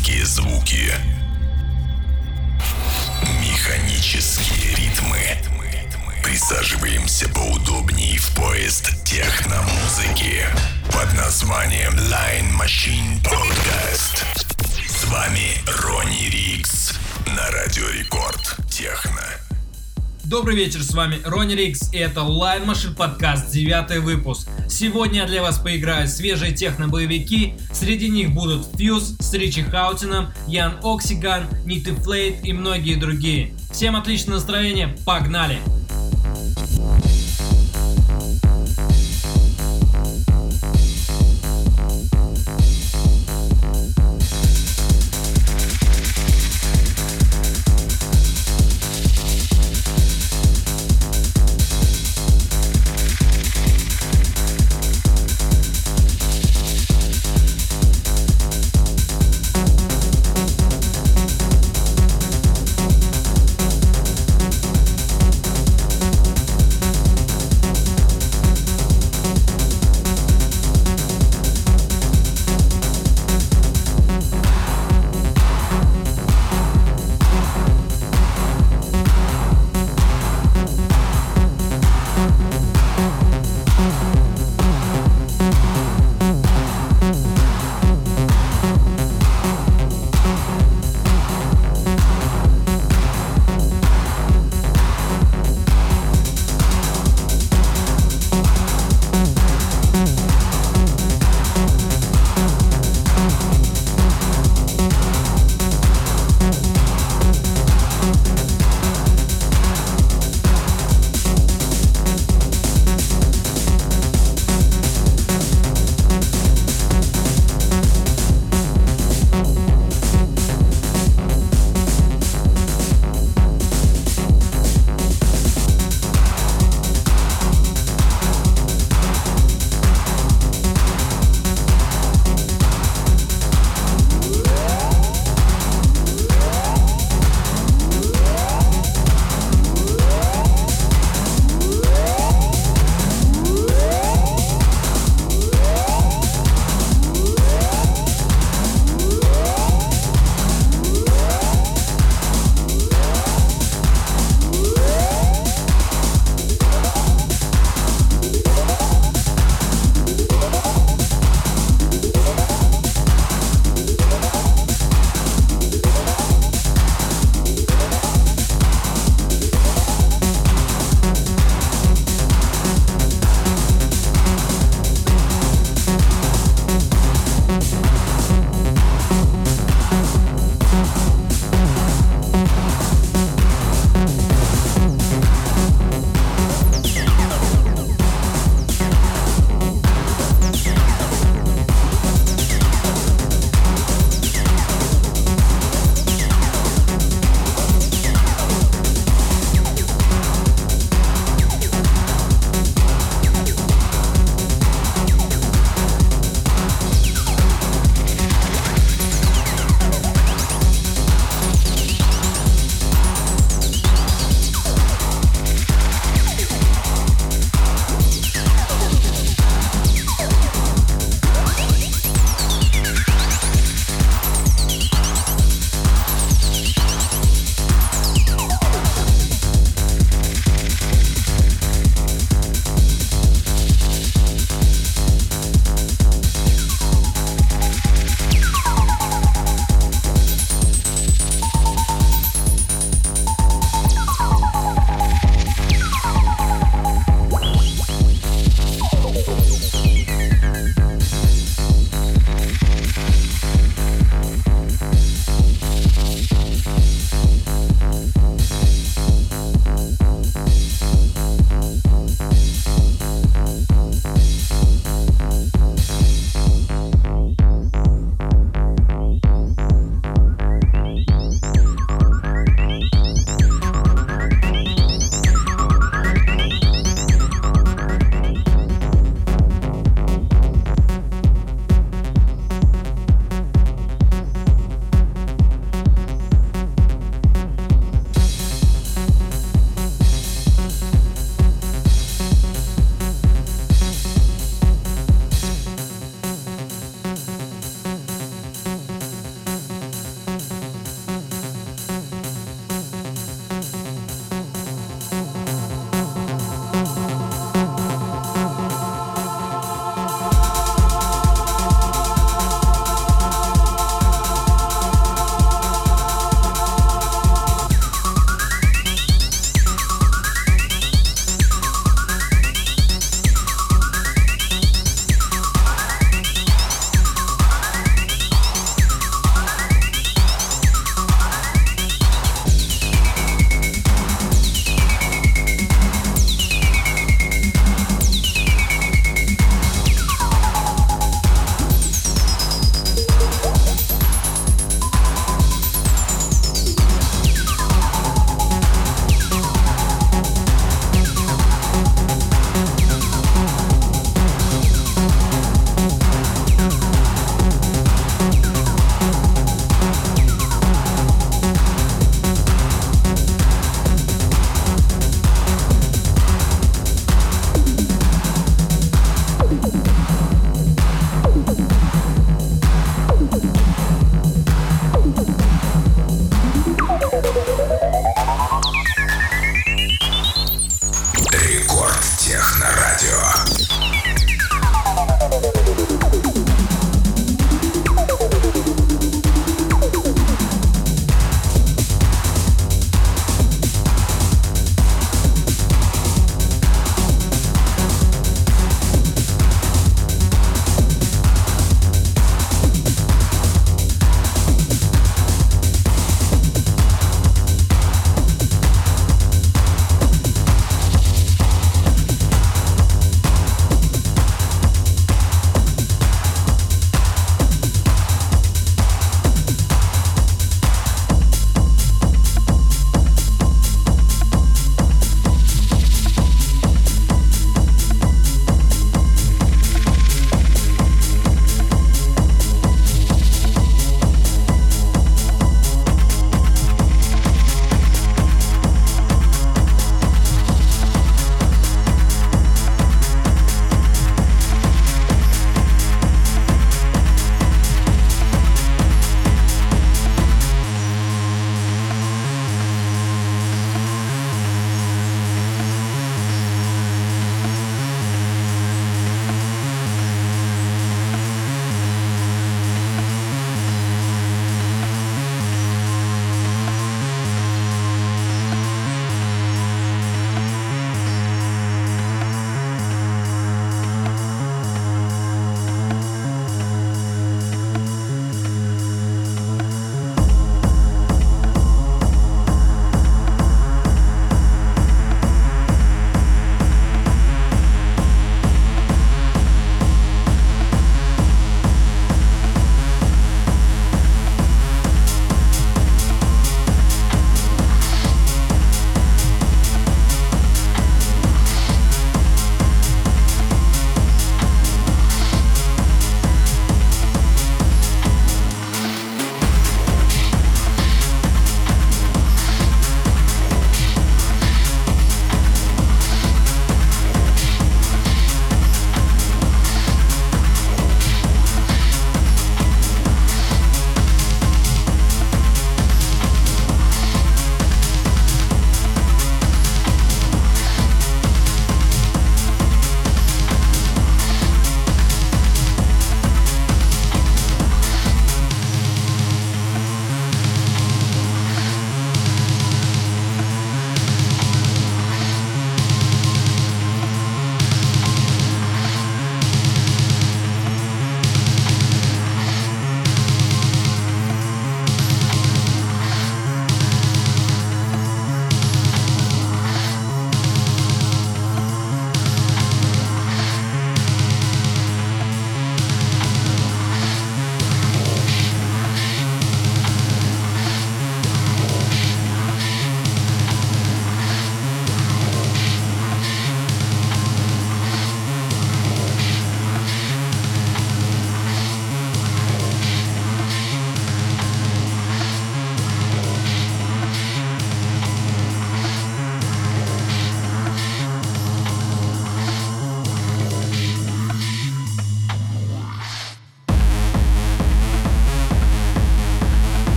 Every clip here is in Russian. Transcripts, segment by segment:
Механические звуки. Механические ритмы. Присаживаемся поудобнее в поезд техномузыки под названием Line Machine Podcast. С вами Ронни Рикс на Радио Рекорд Техно. Добрый вечер, с вами Ронни Рикс, и это Line Machine подкаст, девятый выпуск. Сегодня я для вас поиграю свежие техно-боевики, среди них будут Фьюз с Ричи Хаутином, Ян Оксиган, Ниты Флейт и многие другие. Всем отличного настроения, погнали! техно.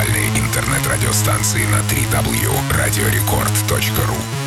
Танцевальные интернет-радиостанции на 3W.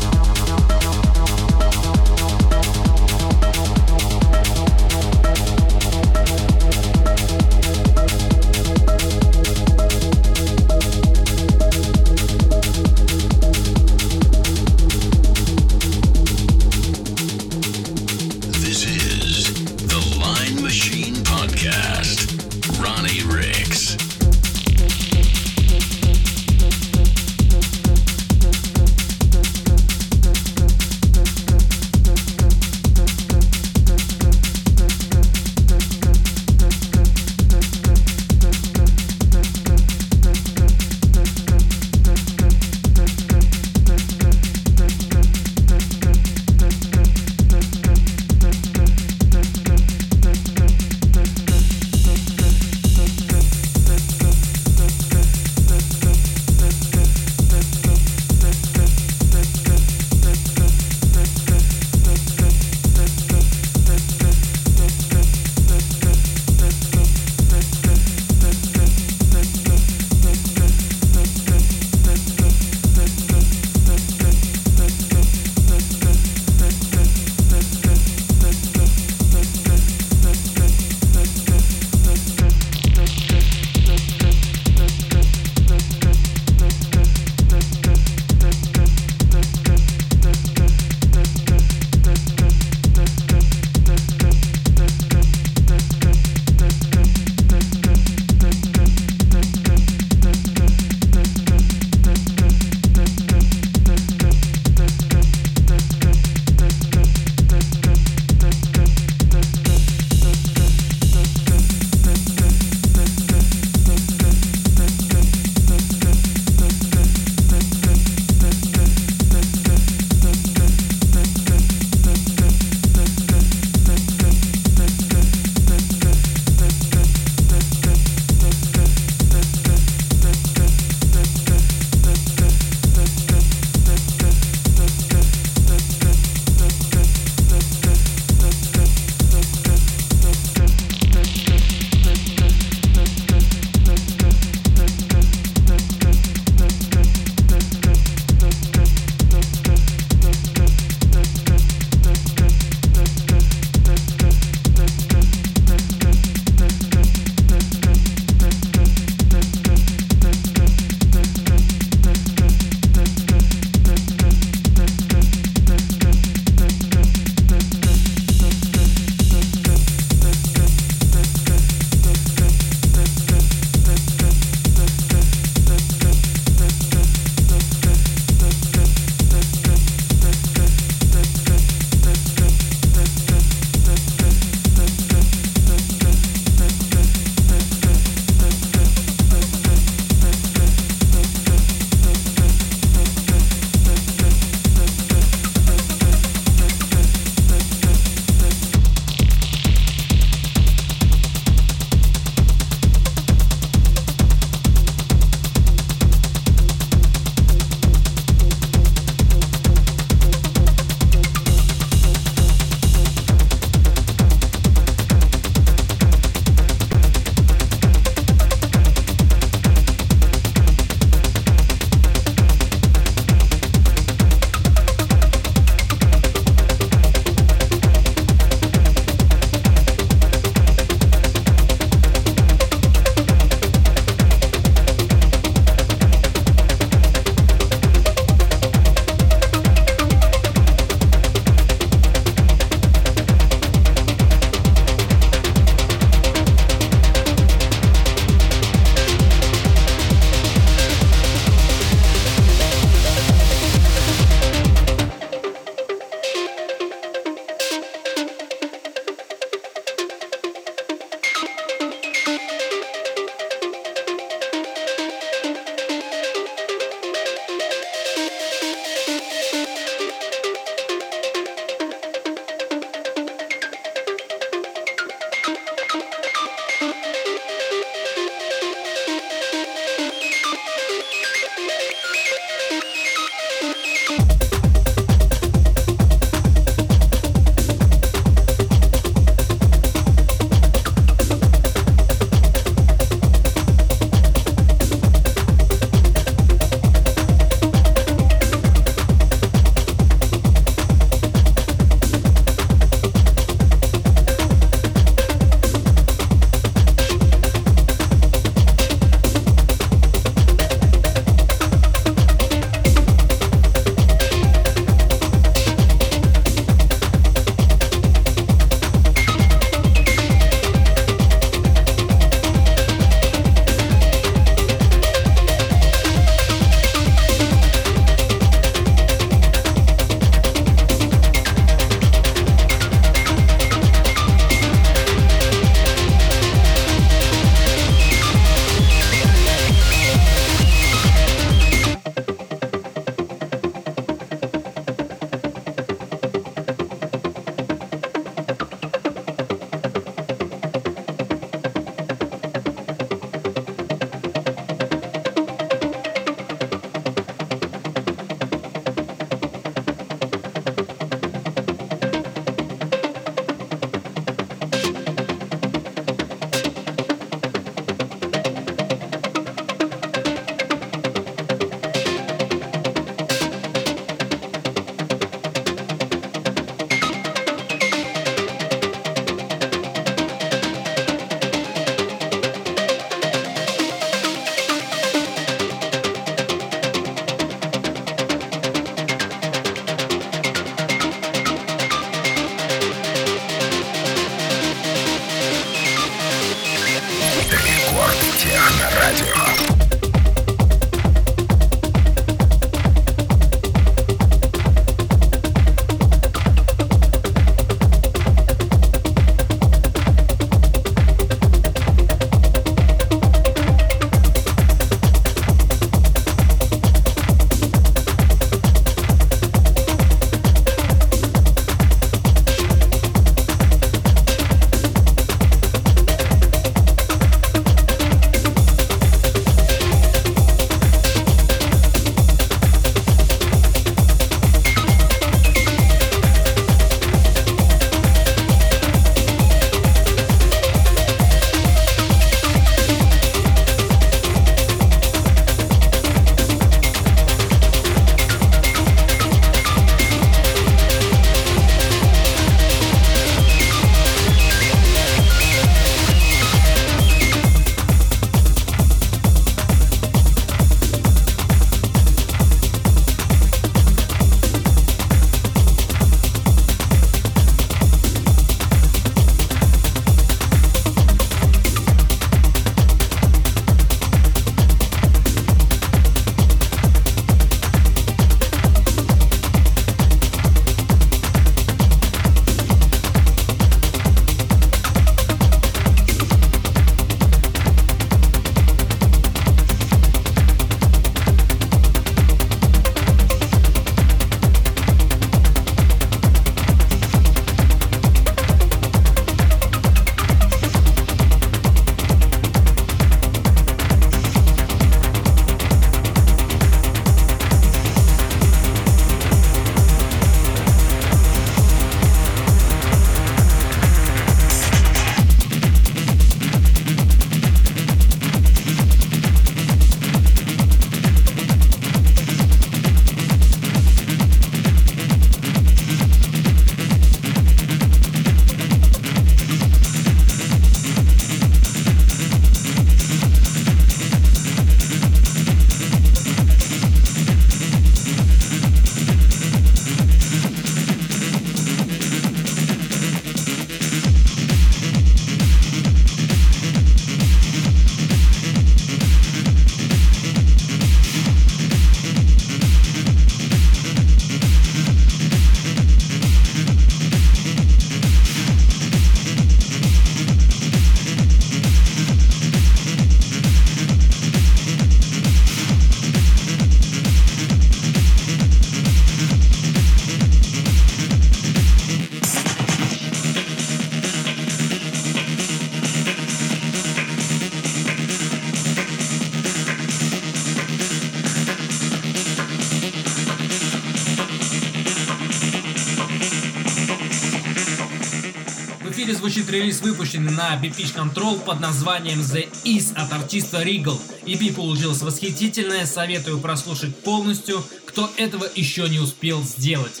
Звучит релиз, выпущенный на Beat Pitch Control под названием The Is от артиста Regal. EP получилась восхитительная, советую прослушать полностью, кто этого еще не успел сделать.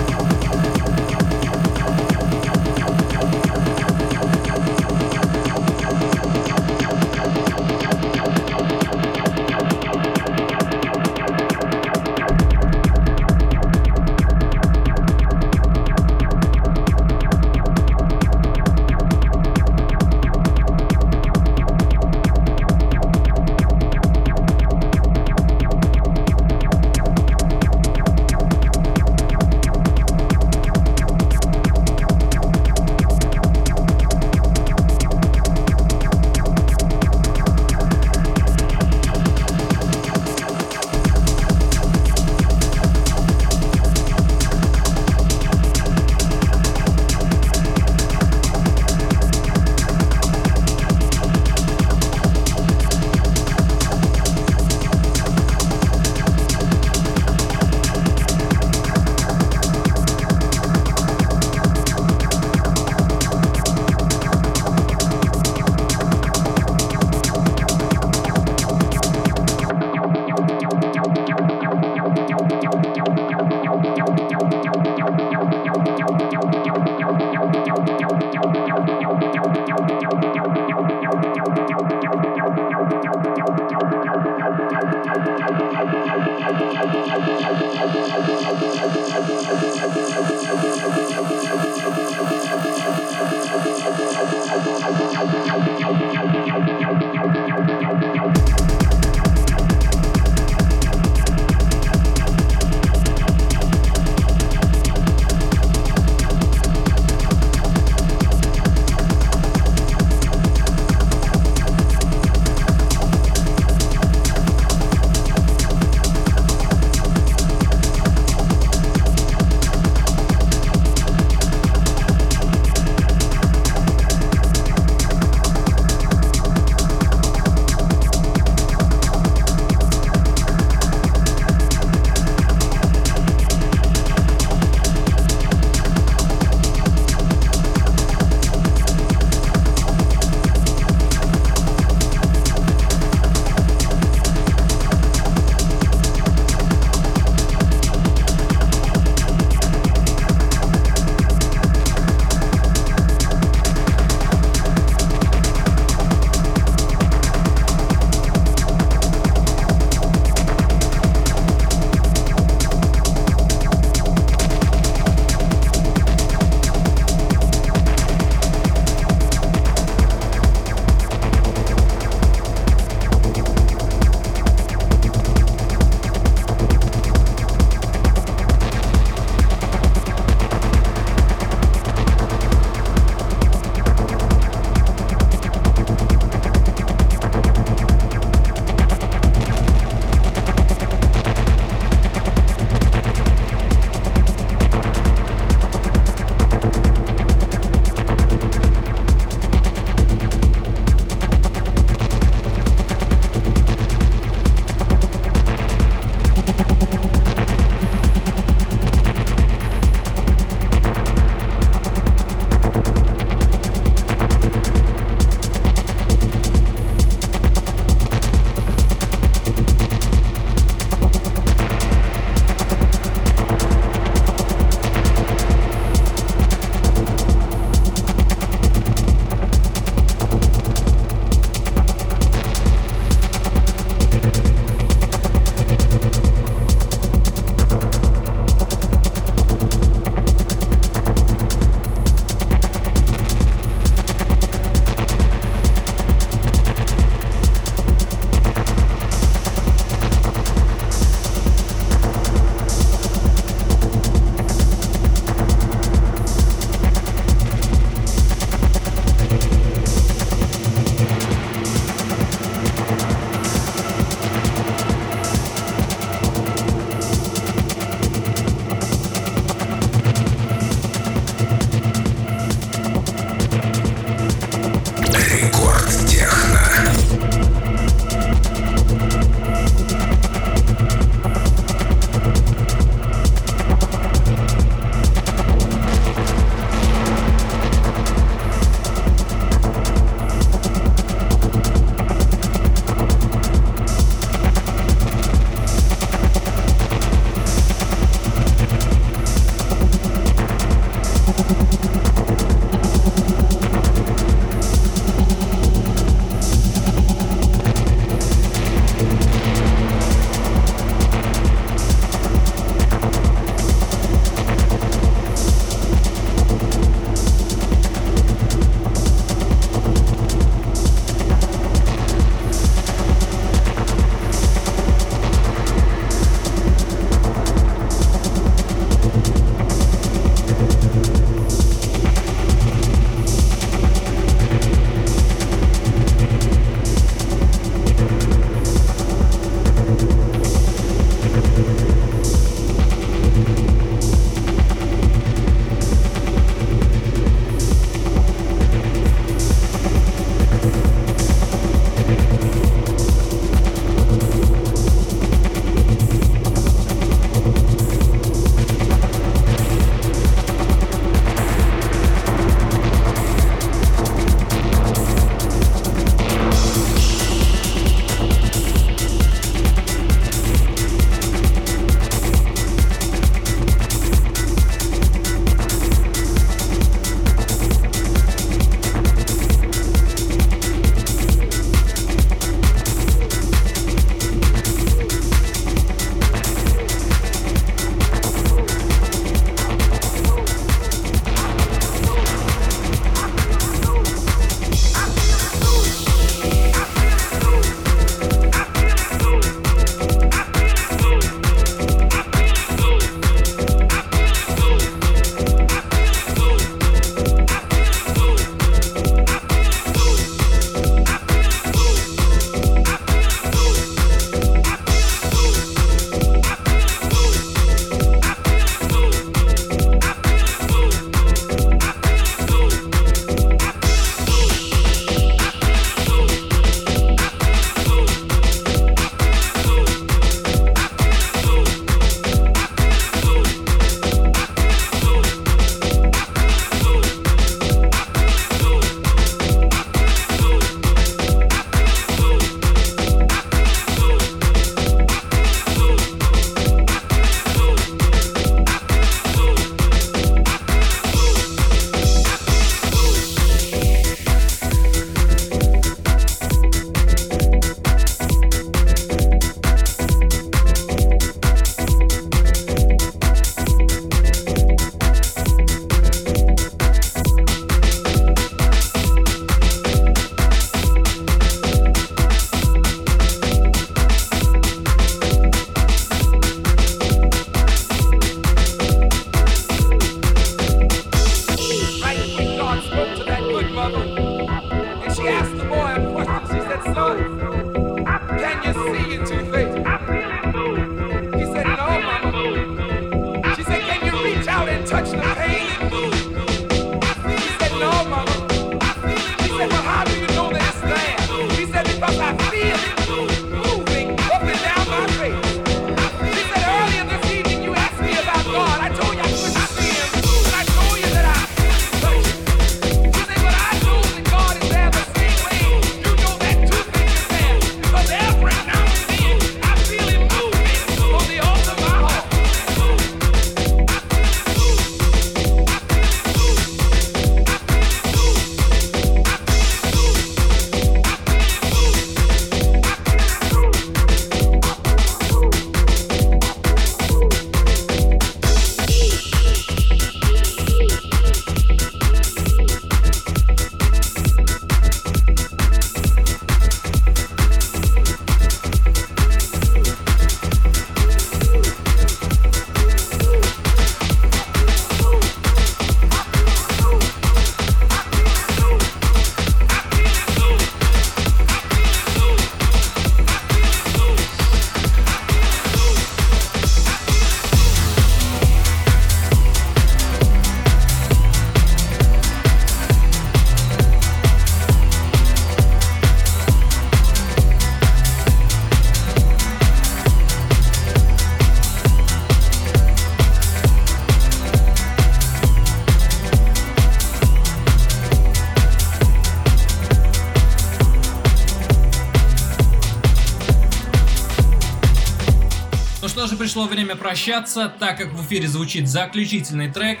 Пришло время прощаться, так как в эфире звучит заключительный трек,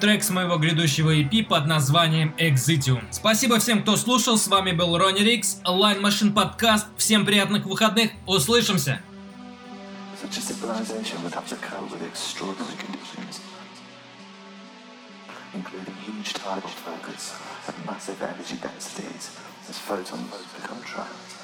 трек с моего грядущего EP под названием Exitium. Спасибо всем, кто слушал, с вами был Ронни Рикс, Line Machine Podcast, всем приятных выходных, услышимся! Such a.